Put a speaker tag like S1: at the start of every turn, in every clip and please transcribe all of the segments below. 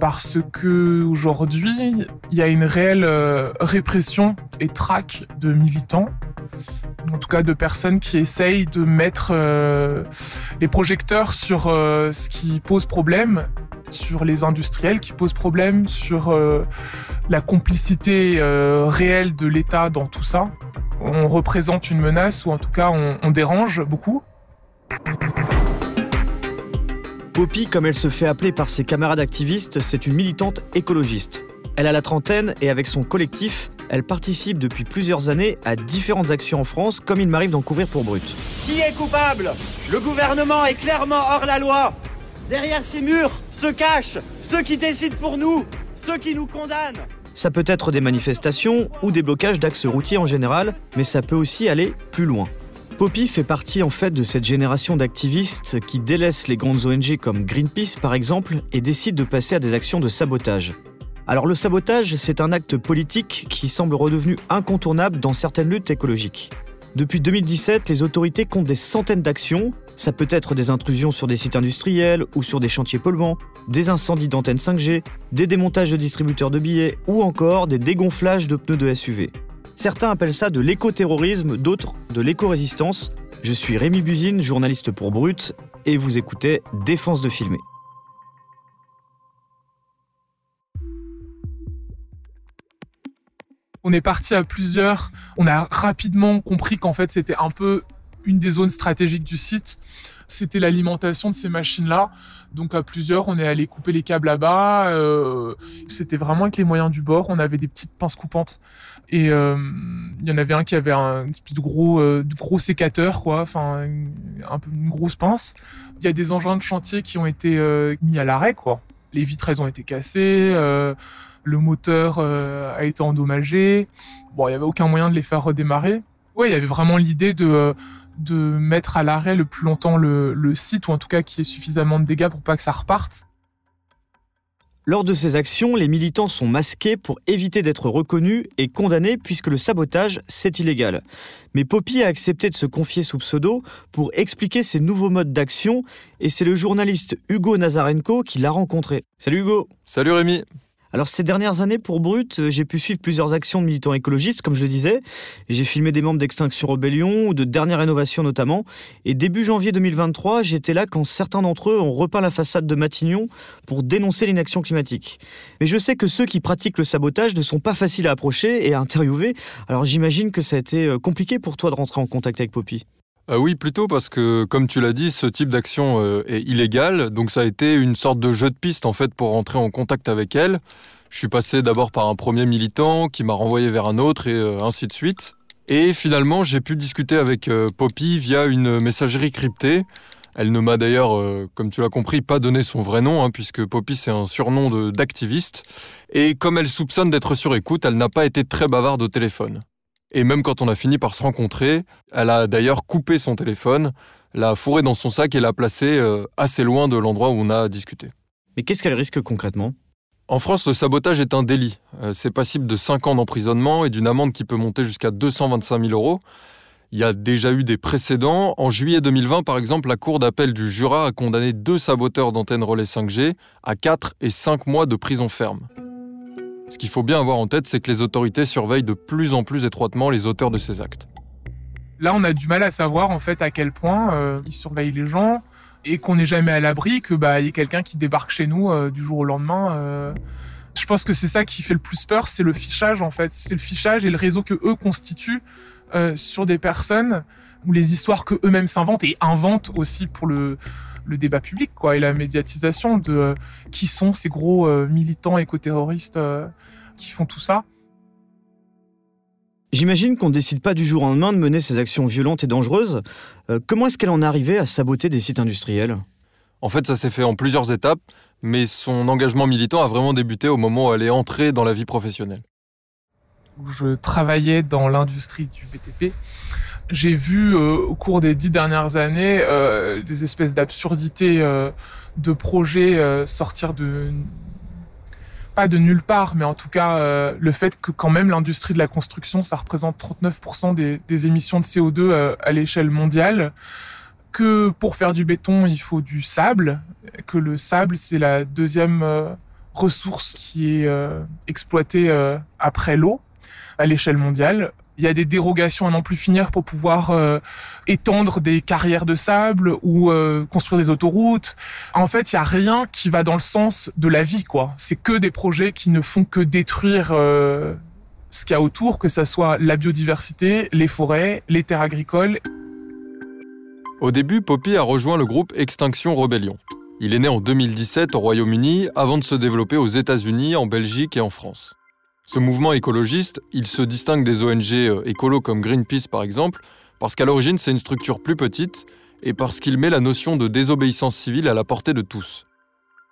S1: parce que aujourd'hui il y a une réelle euh, répression et traque de militants, en tout cas de personnes qui essayent de mettre euh, les projecteurs sur ce qui pose problème, sur les industriels qui posent problème, sur la complicité réelle de l'État dans tout ça. On représente une menace ou en tout cas on dérange beaucoup.
S2: Poppy, comme elle se fait appeler par ses camarades activistes, c'est une militante écologiste. Elle a la trentaine et avec son collectif, elle participe depuis plusieurs années à différentes actions en France, comme il m'arrive d'en couvrir pour Brut.
S3: Qui est coupable? Le gouvernement est clairement hors la loi. Derrière ces murs se cachent ceux qui décident pour nous, ceux qui nous condamnent.
S2: Ça peut être des manifestations ou des blocages d'axes routiers en général, mais ça peut aussi aller plus loin. Poppy fait partie en fait de cette génération d'activistes qui délaissent les grandes ONG comme Greenpeace par exemple et décident de passer à des actions de sabotage. Alors le sabotage, c'est un acte politique qui semble redevenu incontournable dans certaines luttes écologiques. Depuis 2017, les autorités comptent des centaines d'actions. Ça peut être des intrusions sur des sites industriels ou sur des chantiers polluants, des incendies d'antennes 5G, des démontages de distributeurs de billets ou encore des dégonflages de pneus de SUV. Certains appellent ça de l'écoterrorisme, d'autres de l'éco-résistance. Je suis Rémi Buzine, journaliste pour Brut, et vous écoutez Défense de filmer.
S1: On est parti à plusieurs. On a rapidement compris qu'en fait c'était un peu une des zones stratégiques du site. C'était l'alimentation de ces machines-là. Donc à plusieurs, on est allé couper les câbles là-bas. Euh, c'était vraiment avec les moyens du bord. On avait des petites pinces coupantes. Et euh, il y en avait un qui avait un espèce de gros, euh, gros sécateur, quoi. Enfin, un peu une grosse pince. Il y a des engins de chantier qui ont été euh, mis à l'arrêt, quoi. Les vitres, elles ont été cassées. Le moteur a été endommagé. Bon, il y avait aucun moyen de les faire redémarrer. Ouais, il y avait vraiment l'idée de de mettre à l'arrêt le plus longtemps le, site, ou en tout cas qu'il y ait suffisamment de dégâts pour pas que ça reparte.
S2: Lors de ces actions, les militants sont masqués pour éviter d'être reconnus et condamnés puisque le sabotage, c'est illégal. Mais Poppy a accepté de se confier sous pseudo pour expliquer ses nouveaux modes d'action et c'est le journaliste Hugo Nazarenko qui l'a rencontré. Salut Hugo
S4: Salut Rémi
S2: alors ces dernières années pour Brut, euh, j'ai pu suivre plusieurs actions de militants écologistes, comme je le disais. J'ai filmé des membres d'Extinction Rebellion ou de Dernière Rénovation notamment. Et début janvier 2023, j'étais là quand certains d'entre eux ont repeint la façade de Matignon pour dénoncer l'inaction climatique. Mais je sais que ceux qui pratiquent le sabotage ne sont pas faciles à approcher et à interviewer. Alors j'imagine que ça a été euh, compliqué pour toi de rentrer en contact avec Poppy.
S4: Euh, oui, plutôt parce que, comme tu l'as dit, ce type d'action euh, est illégal. Donc ça a été une sorte de jeu de piste en fait pour rentrer en contact avec elle. Je suis passé d'abord par un premier militant qui m'a renvoyé vers un autre et euh, ainsi de suite. Et finalement, j'ai pu discuter avec Poppy via une messagerie cryptée. Elle ne m'a d'ailleurs, comme tu l'as compris, pas donné son vrai nom, hein, puisque Poppy c'est un surnom d'activiste. Et comme elle soupçonne d'être sur écoute, elle n'a pas été très bavarde au téléphone. Et même quand on a fini par se rencontrer, elle a d'ailleurs coupé son téléphone, l'a fourré dans son sac et l'a placé euh, assez loin de l'endroit où on a discuté.
S2: Mais qu'est-ce qu'elle risque concrètement?
S4: En France, le sabotage est un délit. Euh, c'est passible de 5 ans d'emprisonnement et d'une amende qui peut monter jusqu'à 225 000 euros. Il y a déjà eu des précédents. En juillet 2020, par exemple, la Cour d'appel du Jura a condamné deux saboteurs d'antennes relais 5G à 4 et 5 mois de prison ferme. Ce qu'il faut bien avoir en tête, c'est que les autorités surveillent de plus en plus étroitement les auteurs de ces actes.
S1: Là, on a du mal à savoir en fait à quel point euh, ils surveillent les gens et qu'on n'est jamais à l'abri que bah y ait quelqu'un qui débarque chez nous euh, du jour au lendemain. Euh. Je pense que c'est ça qui fait le plus peur, c'est le fichage en fait, c'est le fichage et le réseau que eux constituent sur des personnes ou les histoires que eux-mêmes s'inventent et inventent aussi pour le le débat public quoi et la médiatisation de euh, qui sont ces gros euh, militants éco-terroristes euh, qui font tout ça.
S2: J'imagine qu'on ne décide pas du jour au lendemain de mener ces actions violentes et dangereuses. comment est-ce qu'elle en est arrivée à saboter des sites industriels?
S4: En fait, ça s'est fait en plusieurs étapes. mais son engagement militant a vraiment débuté au moment où elle est entrée dans la vie professionnelle.
S1: Je travaillais dans l'industrie du BTP. J'ai vu euh, au cours des dix dernières années euh, des espèces d'absurdités euh, de projets sortir de pas de nulle part, mais en tout cas le fait que quand même l'industrie de la construction, ça représente 39% des, des, émissions de CO2 à l'échelle mondiale que pour faire du béton, il faut du sable, que le sable, c'est la deuxième ressource qui est exploitée après l'eau à l'échelle mondiale. Il y a des dérogations à n'en plus finir pour pouvoir étendre des carrières de sable ou construire des autoroutes. En fait, il y a rien qui va dans le sens de la vie, quoi. C'est que des projets qui ne font que détruire ce qu'il y a autour, que ça soit la biodiversité, les forêts, les terres agricoles.
S4: Au début, Poppy a rejoint le groupe Extinction Rebellion. Il est né en 2017 au Royaume-Uni avant de se développer aux États-Unis, en Belgique et en France. Ce mouvement écologiste, il se distingue des ONG euh, écolos comme Greenpeace par exemple, parce qu'à l'origine c'est une structure plus petite et parce qu'il met la notion de désobéissance civile à la portée de tous.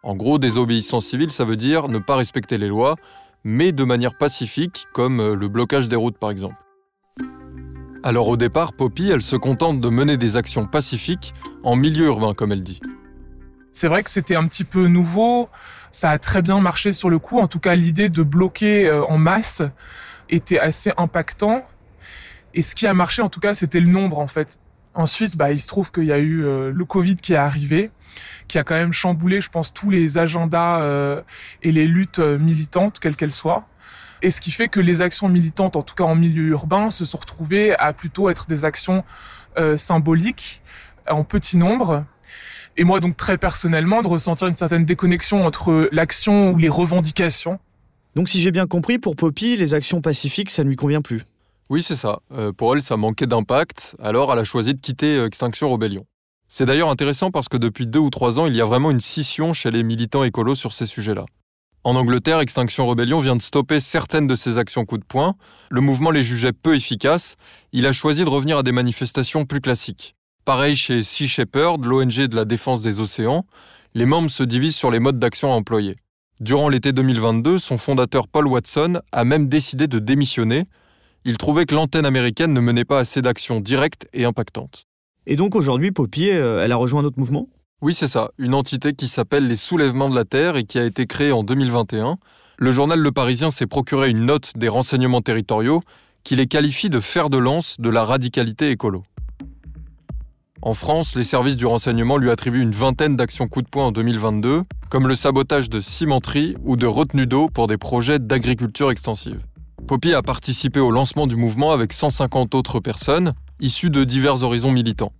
S4: En gros, désobéissance civile, ça veut dire ne pas respecter les lois, mais de manière pacifique, comme euh, le blocage des routes par exemple. Alors au départ, Poppy, elle se contente de mener des actions pacifiques en milieu urbain, comme elle dit.
S1: C'est vrai que c'était un petit peu nouveau, ça a très bien marché sur le coup, en tout cas l'idée de bloquer euh, en masse était assez impactant. Et ce qui a marché en tout cas, c'était le nombre en fait. Ensuite, bah, il se trouve qu'il y a eu euh, le Covid qui est arrivé, qui a quand même chamboulé, je pense, tous les agendas euh, et les luttes militantes, quelles qu'elles soient. Et ce qui fait que les actions militantes, en tout cas en milieu urbain, se sont retrouvées à plutôt être des actions euh, symboliques, en petit nombre. Et moi, donc très personnellement, de ressentir une certaine déconnexion entre l'action ou les revendications.
S2: Donc si j'ai bien compris, pour Poppy, les actions pacifiques, ça ne lui convient plus.
S4: Oui, c'est ça. Euh, pour elle, ça manquait d'impact, alors elle a choisi de quitter euh, Extinction Rebellion. C'est d'ailleurs intéressant parce que depuis deux ou trois ans, il y a vraiment une scission chez les militants écolos sur ces sujets-là. En Angleterre, Extinction Rebellion vient de stopper certaines de ses actions coup de poing. Le mouvement les jugeait peu efficaces. Il a choisi de revenir à des manifestations plus classiques. Pareil chez Sea Shepherd, l'ONG de la défense des océans, les membres se divisent sur les modes d'action à employer. Durant l'été 2022, son fondateur Paul Watson a même décidé de démissionner. Il trouvait que l'antenne américaine ne menait pas assez d'actions directes et impactantes.
S2: Et donc aujourd'hui, Poppy, euh, elle a rejoint un autre mouvement?
S4: Oui, c'est ça, une entité qui s'appelle les Soulèvements de la Terre et qui a été créée en 2021. Le journal Le Parisien s'est procuré une note des renseignements territoriaux qui les qualifie de fer de lance de la radicalité écolo. En France, les services du renseignement lui attribuent une vingtaine d'actions coup de poing en 2022, comme le sabotage de cimenteries ou de retenue d'eau pour des projets d'agriculture extensive. Poppy a participé au lancement du mouvement avec 150 autres personnes, issues de divers horizons militants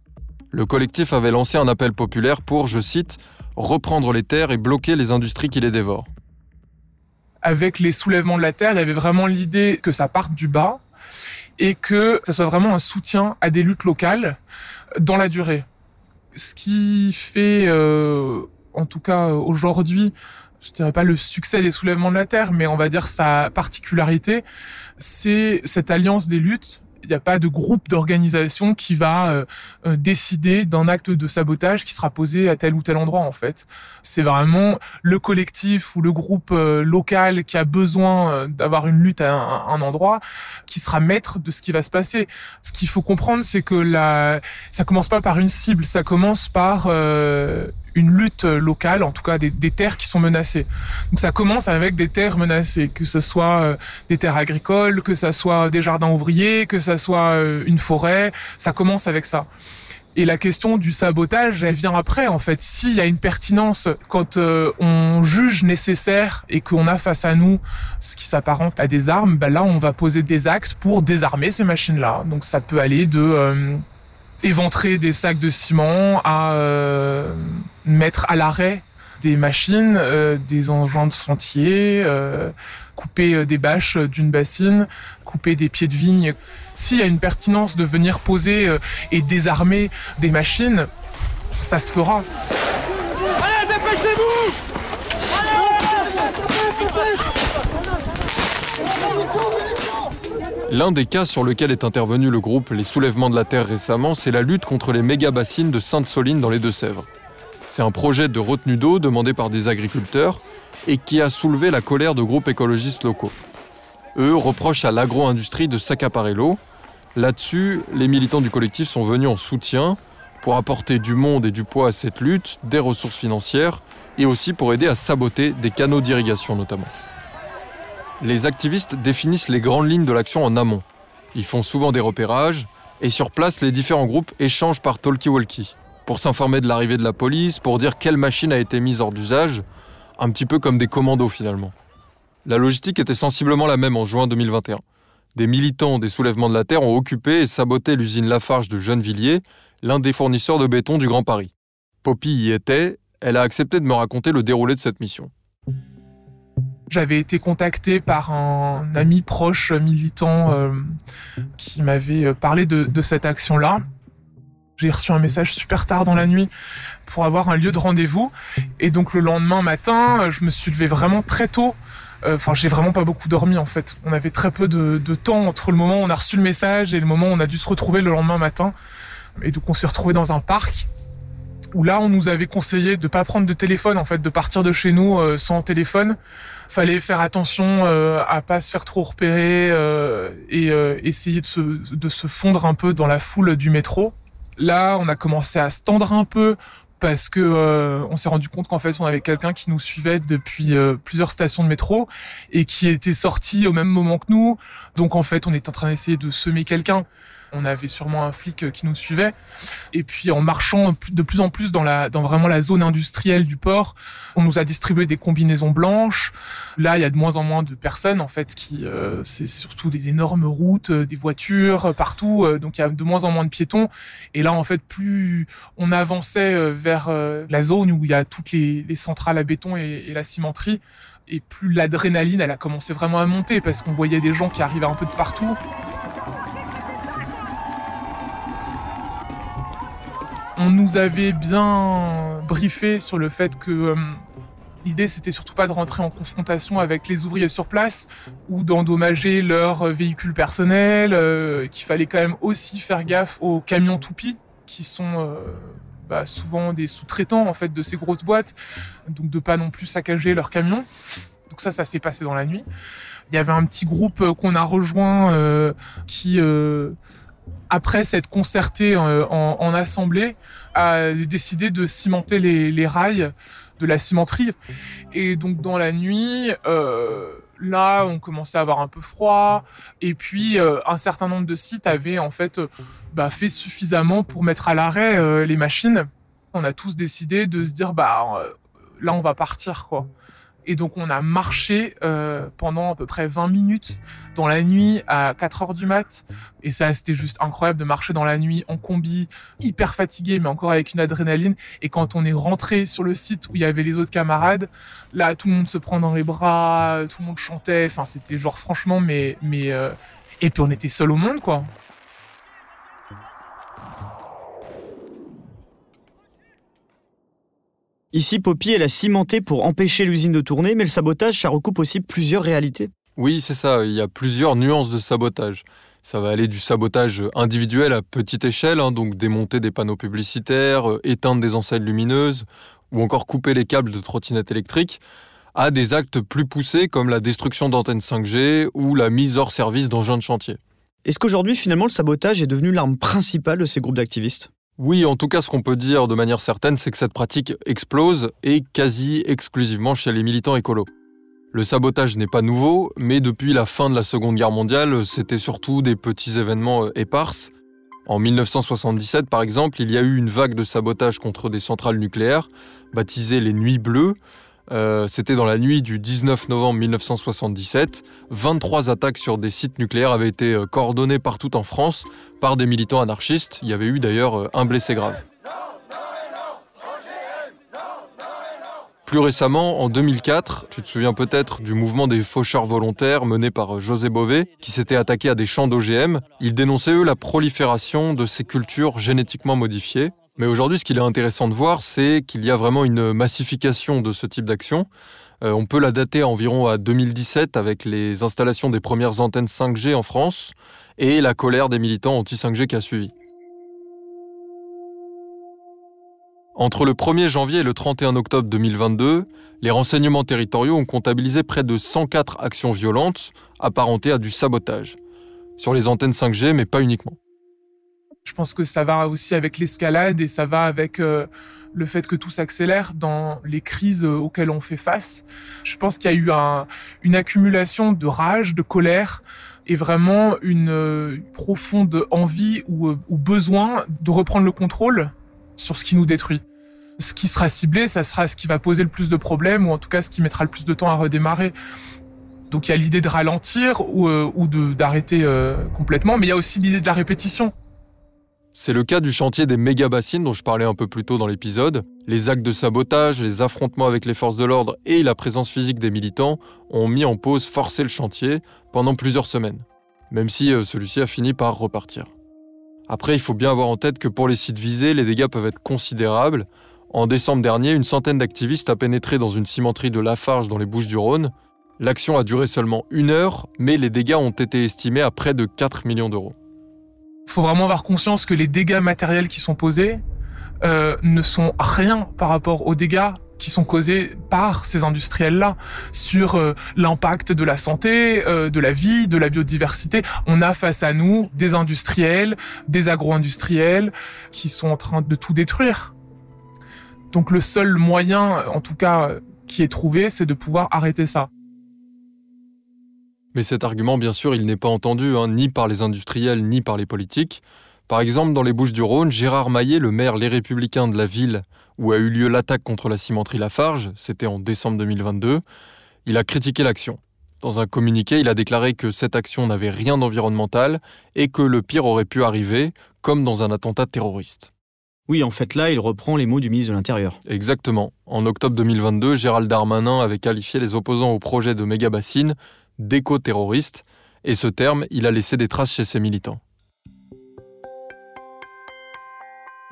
S4: le collectif avait lancé un appel populaire pour, je cite, reprendre les terres et bloquer les industries qui les dévorent.
S1: Avec les soulèvements de la terre, il y avait vraiment l'idée que ça parte du bas et que ça soit vraiment un soutien à des luttes locales dans la durée. Ce qui fait, euh, en tout cas aujourd'hui, je dirais pas le succès des soulèvements de la terre, mais on va dire sa particularité, c'est cette alliance des luttes il n'y a pas de groupe d'organisation qui va euh, euh, décider d'un acte de sabotage qui sera posé à tel ou tel endroit en fait. C'est vraiment le collectif ou le groupe euh, local qui a besoin d'avoir une lutte à un, endroit qui sera maître de ce qui va se passer. Ce qu'il faut comprendre, c'est que la, ça commence pas par une cible, ça commence par une lutte locale, en tout cas des, terres qui sont menacées. Donc ça commence avec des terres menacées, que ce soit euh, des terres agricoles, que ce soit des jardins ouvriers, que ce soit euh, une forêt, ça commence avec ça. Et la question du sabotage, elle vient après en fait. S'il y a une pertinence quand euh, on juge nécessaire et qu'on a face à nous ce qui s'apparente à des armes, ben là on va poser des actes pour désarmer ces machines-là. Donc ça peut aller de éventrer des sacs de ciment, à euh, mettre à l'arrêt des machines, euh, des engins de sentier, euh, couper des bâches d'une bassine, couper des pieds de vigne. S'il y a une pertinence de venir poser et désarmer des machines, ça se fera.
S3: Allez, dépêchez-vous
S4: L'un des cas sur lequel est intervenu le groupe Les Soulèvements de la Terre récemment, c'est la lutte contre les méga-bassines de Sainte-Soline dans les Deux-Sèvres. C'est un projet de retenue d'eau demandé par des agriculteurs et qui a soulevé la colère de groupes écologistes locaux. Eux reprochent à l'agro-industrie de s'accaparer l'eau. Là-dessus, les militants du collectif sont venus en soutien pour apporter du monde et du poids à cette lutte, des ressources financières et aussi pour aider à saboter des canaux d'irrigation notamment. Les activistes définissent les grandes lignes de l'action en amont. Ils font souvent des repérages et sur place, les différents groupes échangent par talkie-walkie pour s'informer de l'arrivée de la police, pour dire quelle machine a été mise hors d'usage, un petit peu comme des commandos finalement. La logistique était sensiblement la même en juin 2021. Des militants des soulèvements de la Terre ont occupé et saboté l'usine Lafarge de Gennevilliers, l'un des fournisseurs de béton du Grand Paris. Poppy y était, elle a accepté de me raconter le déroulé de cette mission.
S1: J'avais été contacté par un ami proche militant euh, qui m'avait euh, parlé de, de cette action-là. J'ai reçu un message super tard dans la nuit pour avoir un lieu de rendez-vous. Et donc le lendemain matin, je me suis levé vraiment très tôt. Euh, Enfin, j'ai vraiment pas beaucoup dormi en fait. On avait très peu de, temps entre le moment où on a reçu le message et le moment où on a dû se retrouver le lendemain matin. Et donc on s'est retrouvé dans un parc où là on nous avait conseillé de pas prendre de téléphone en fait, de partir de chez nous euh, sans téléphone. Fallait faire attention euh, à pas se faire trop repérer euh, et euh, essayer de se, de se fondre un peu dans la foule du métro. Là, on a commencé à se tendre un peu parce que euh, on s'est rendu compte qu'en fait on avait quelqu'un qui nous suivait depuis euh, plusieurs stations de métro et qui était sorti au même moment que nous. Donc en fait on était en train d'essayer de semer quelqu'un. On avait sûrement un flic qui nous suivait. Et puis en marchant de plus en plus dans la dans vraiment la zone industrielle du port, on nous a distribué des combinaisons blanches. Là, il y a de moins en moins de personnes en fait qui euh, c'est surtout des énormes routes, des voitures partout, donc il y a de moins en moins de piétons. Et là en fait plus on avançait vers la zone où il y a toutes les, les centrales à béton et, et la cimenterie, et plus l'adrénaline elle a commencé vraiment à monter parce qu'on voyait des gens qui arrivaient un peu de partout. On nous avait bien briefé sur le fait que euh, l'idée c'était surtout pas de rentrer en confrontation avec les ouvriers sur place ou d'endommager leurs véhicules personnels, euh, qu'il fallait quand même aussi faire gaffe aux camions toupies qui sont euh, bah, souvent des sous-traitants en fait de ces grosses boîtes, donc de pas non plus saccager leurs camions. Donc ça, ça s'est passé dans la nuit. Il y avait un petit groupe qu'on a rejoint qui après s'être concerté en, en, assemblée, a décidé de cimenter les, rails de la cimenterie. Et donc dans la nuit, euh, là, on commençait à avoir un peu froid. Et puis euh, un certain nombre de sites avaient en fait bah, fait suffisamment pour mettre à l'arrêt euh, les machines. On a tous décidé de se dire bah là on va partir quoi. Et donc on a marché euh, pendant à peu près 20 minutes dans la nuit à 4 heures du mat. Et ça, c'était juste incroyable de marcher dans la nuit en combi, hyper fatigué, mais encore avec une adrénaline. Et quand on est rentré sur le site où il y avait les autres camarades, là, tout le monde se prend dans les bras, tout le monde chantait. Enfin, c'était genre franchement, mais mais euh... et puis on était seul au monde, quoi.
S2: Ici, Poppy, elle a cimenté pour empêcher l'usine de tourner, mais le sabotage, ça recoupe aussi plusieurs réalités.
S4: Oui, c'est ça, il y a plusieurs nuances de sabotage. Ça va aller du sabotage individuel à petite échelle, hein, donc démonter des panneaux publicitaires, euh, éteindre des enseignes lumineuses, ou encore couper les câbles de trottinettes électriques, à des actes plus poussés comme la destruction d'antennes 5G ou la mise hors service d'engins de chantier.
S2: Est-ce qu'aujourd'hui, finalement, le sabotage est devenu l'arme principale de ces groupes d'activistes?
S4: Oui, en tout cas, ce qu'on peut dire de manière certaine, c'est que cette pratique explose et quasi exclusivement chez les militants écolos. Le sabotage n'est pas nouveau, mais depuis la fin de la Seconde Guerre mondiale, c'était surtout des petits événements éparses. En 1977, par exemple, il y a eu une vague de sabotage contre des centrales nucléaires, baptisée les Nuits Bleues. Euh, c'était dans la nuit du 19 novembre 1977. 23 attaques sur des sites nucléaires avaient été coordonnées partout en France par des militants anarchistes. Il y avait eu d'ailleurs un blessé grave. Plus récemment, en 2004, tu te souviens peut-être du mouvement des faucheurs volontaires mené par José Bové, qui s'était attaqué à des champs d'OGM. Ils dénonçaient, eux, la prolifération de ces cultures génétiquement modifiées. Mais aujourd'hui, ce qu'il est intéressant de voir, c'est qu'il y a vraiment une massification de ce type d'action. Euh, on peut la dater environ à 2017 avec les installations des premières antennes 5G en France et la colère des militants anti-5G qui a suivi. Entre le 1er janvier et le 31 octobre 2022, les renseignements territoriaux ont comptabilisé près de 104 actions violentes apparentées à du sabotage. Sur les antennes 5G, mais pas uniquement.
S1: Je pense que ça va aussi avec l'escalade et ça va avec euh, le fait que tout s'accélère dans les crises euh, auxquelles on fait face. Je pense qu'il y a eu une accumulation de rage, de colère et vraiment une euh, profonde envie ou, besoin de reprendre le contrôle sur ce qui nous détruit. Ce qui sera ciblé, ça sera ce qui va poser le plus de problèmes ou en tout cas ce qui mettra le plus de temps à redémarrer. Donc il y a l'idée de ralentir ou, ou d'arrêter complètement, mais il y a aussi l'idée de la répétition.
S4: C'est le cas du chantier des méga-bassines dont je parlais un peu plus tôt dans l'épisode. Les actes de sabotage, les affrontements avec les forces de l'ordre et la présence physique des militants ont mis en pause, forcé le chantier pendant plusieurs semaines, même si euh, celui-ci a fini par repartir. Après, il faut bien avoir en tête que pour les sites visés, les dégâts peuvent être considérables. En décembre dernier, une centaine d'activistes a pénétré dans une cimenterie de Lafarge dans les Bouches du Rhône. L'action a duré seulement une heure, mais les dégâts ont été estimés à près de 4 millions d'euros.
S1: Faut vraiment avoir conscience que les dégâts matériels qui sont posés euh, ne sont rien par rapport aux dégâts qui sont causés par ces industriels-là sur euh, l'impact de la santé, euh, de la vie, de la biodiversité. On a face à nous des industriels, des agro-industriels qui sont en train de tout détruire. Donc le seul moyen, en tout cas, qui est trouvé, c'est de pouvoir arrêter ça.
S4: Mais cet argument, bien sûr, il n'est pas entendu, hein, ni par les industriels, ni par les politiques. Par exemple, dans les Bouches du Rhône, Gérard Maillet, le maire Les Républicains de la ville où a eu lieu l'attaque contre la cimenterie Lafarge, c'était en décembre 2022, il a critiqué l'action. Dans un communiqué, il a déclaré que cette action n'avait rien d'environnemental et que le pire aurait pu arriver, comme dans un attentat terroriste.
S2: Oui, en fait là, il reprend les mots du ministre de l'Intérieur.
S4: Exactement. En octobre 2022, Gérald Darmanin avait qualifié les opposants au projet de méga-bassine d'éco-terroriste, et ce terme, il a laissé des traces chez ses militants.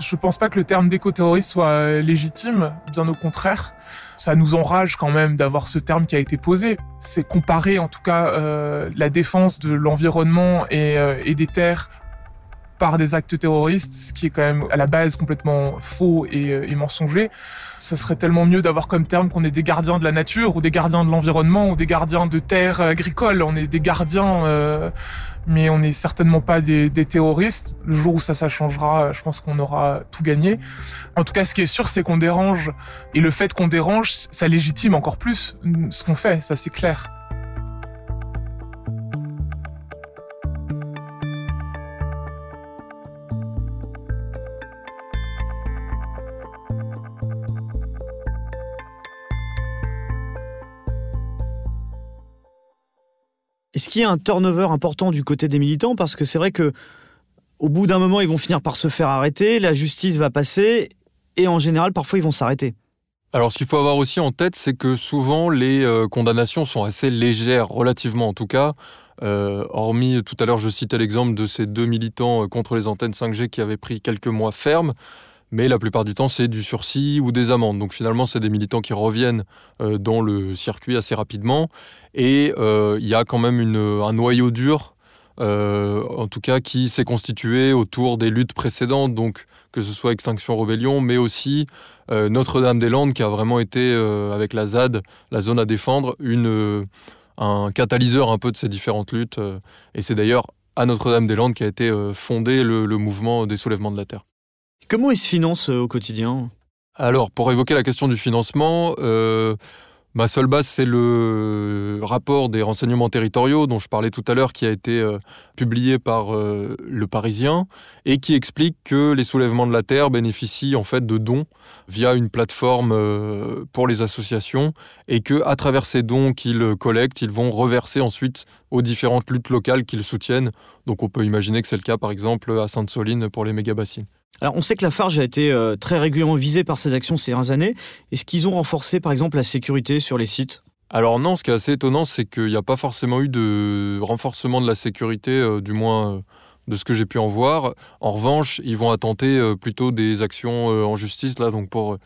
S1: Je pense pas que le terme d'éco-terroriste soit euh, légitime, bien au contraire. Ça nous enrage quand même d'avoir ce terme qui a été posé. C'est comparer en tout cas euh, la défense de l'environnement et, euh, et, des terres par des actes terroristes, ce qui est quand même à la base complètement faux et, et mensonger. Ce serait tellement mieux d'avoir comme terme qu'on est des gardiens de la nature ou des gardiens de l'environnement ou des gardiens de terres agricoles. On est des gardiens, euh, mais on n'est certainement pas des, des, terroristes. Le jour où ça, ça changera, je pense qu'on aura tout gagné. En tout cas, ce qui est sûr, c'est qu'on dérange. Et le fait qu'on dérange, ça légitime encore plus ce qu'on fait, ça c'est clair.
S2: Est-ce qu'il y a un turnover important du côté des militants? Parce que c'est vrai que au bout d'un moment, ils vont finir par se faire arrêter, la justice va passer, et en général, parfois, ils vont s'arrêter.
S4: Alors, ce qu'il faut avoir aussi en tête, c'est que souvent, les euh, condamnations sont assez légères, relativement en tout cas. Euh, hormis, tout à l'heure, je citais l'exemple de ces deux militants euh, contre les antennes 5G qui avaient pris quelques mois fermes mais la plupart du temps, c'est du sursis ou des amendes. Donc finalement, c'est des militants qui reviennent euh, dans le circuit assez rapidement. Et euh, il y a quand même un noyau dur, euh, en tout cas, qui s'est constitué autour des luttes précédentes, donc que ce soit Extinction Rebellion, mais aussi Notre-Dame-des-Landes, qui a vraiment été, avec la ZAD, la zone à défendre, un catalyseur un peu de ces différentes luttes. et c'est d'ailleurs à Notre-Dame-des-Landes qu'a été fondé le, le mouvement des soulèvements de la Terre.
S2: Comment ils se financent au quotidien?
S4: Alors, pour évoquer la question du financement, euh, ma seule base, c'est le rapport des renseignements territoriaux dont je parlais tout à l'heure, qui a été euh, publié par euh, Le Parisien et qui explique que les soulèvements de la Terre bénéficient en fait de dons via une plateforme pour les associations et que à travers ces dons qu'ils collectent, ils vont reverser ensuite aux différentes luttes locales qu'ils soutiennent. Donc, on peut imaginer que c'est le cas, par exemple, à Sainte-Soline pour les méga-bassines.
S2: Alors, on sait que la Farge a été euh, très régulièrement visée par ces actions ces dernières années. Est-ce qu'ils ont renforcé, par exemple, la sécurité sur les sites?
S4: Alors non, ce qui est assez étonnant, c'est qu'il n'y a pas forcément eu de renforcement de la sécurité, euh, du moins euh, de ce que j'ai pu en voir. En revanche, ils vont attenter plutôt des actions en justice, là, donc pour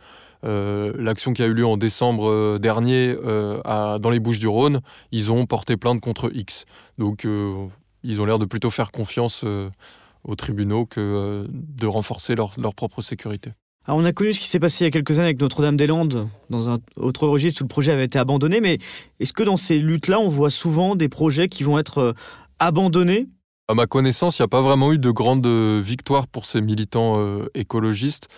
S4: l'action qui a eu lieu en décembre dernier dans les Bouches du Rhône, ils ont porté plainte contre X. Donc ils ont l'air de plutôt faire confiance aux tribunaux que euh, de renforcer leur, propre sécurité.
S2: Alors on a connu ce qui s'est passé il y a quelques années avec Notre-Dame-des-Landes, dans un autre registre où le projet avait été abandonné, mais est-ce que dans ces luttes-là, on voit souvent des projets qui vont être euh, abandonnés?
S4: À ma connaissance, il n'y a pas vraiment eu de grandes victoires pour ces militants euh, écologistes.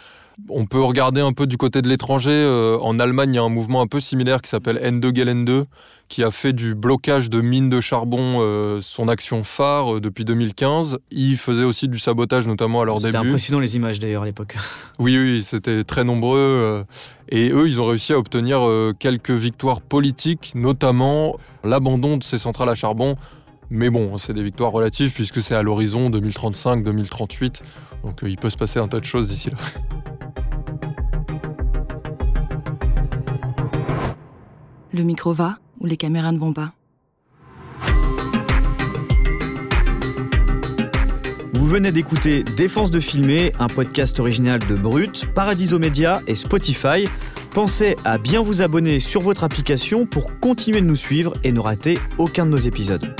S4: On peut regarder un peu du côté de l'étranger. Euh, en Allemagne, il y a un mouvement un peu similaire qui s'appelle N2 Gelen qui a fait du blocage de mines de charbon euh, son action phare euh, depuis 2015. Il faisait aussi du sabotage, notamment à leur début.
S2: C'était impressionnant les images d'ailleurs à l'époque.
S4: Oui, oui, c'était très nombreux. et eux, ils ont réussi à obtenir quelques victoires politiques, notamment l'abandon de ces centrales à charbon. Mais bon, c'est des victoires relatives puisque c'est à l'horizon 2035-2038. Donc il peut se passer un tas de choses d'ici là.
S5: Le micro va ou les caméras ne vont pas
S2: Vous venez d'écouter Défense de filmer, un podcast original de Brut, Paradiso Media et Spotify. Pensez à bien vous abonner sur votre application pour continuer de nous suivre et ne rater aucun de nos épisodes.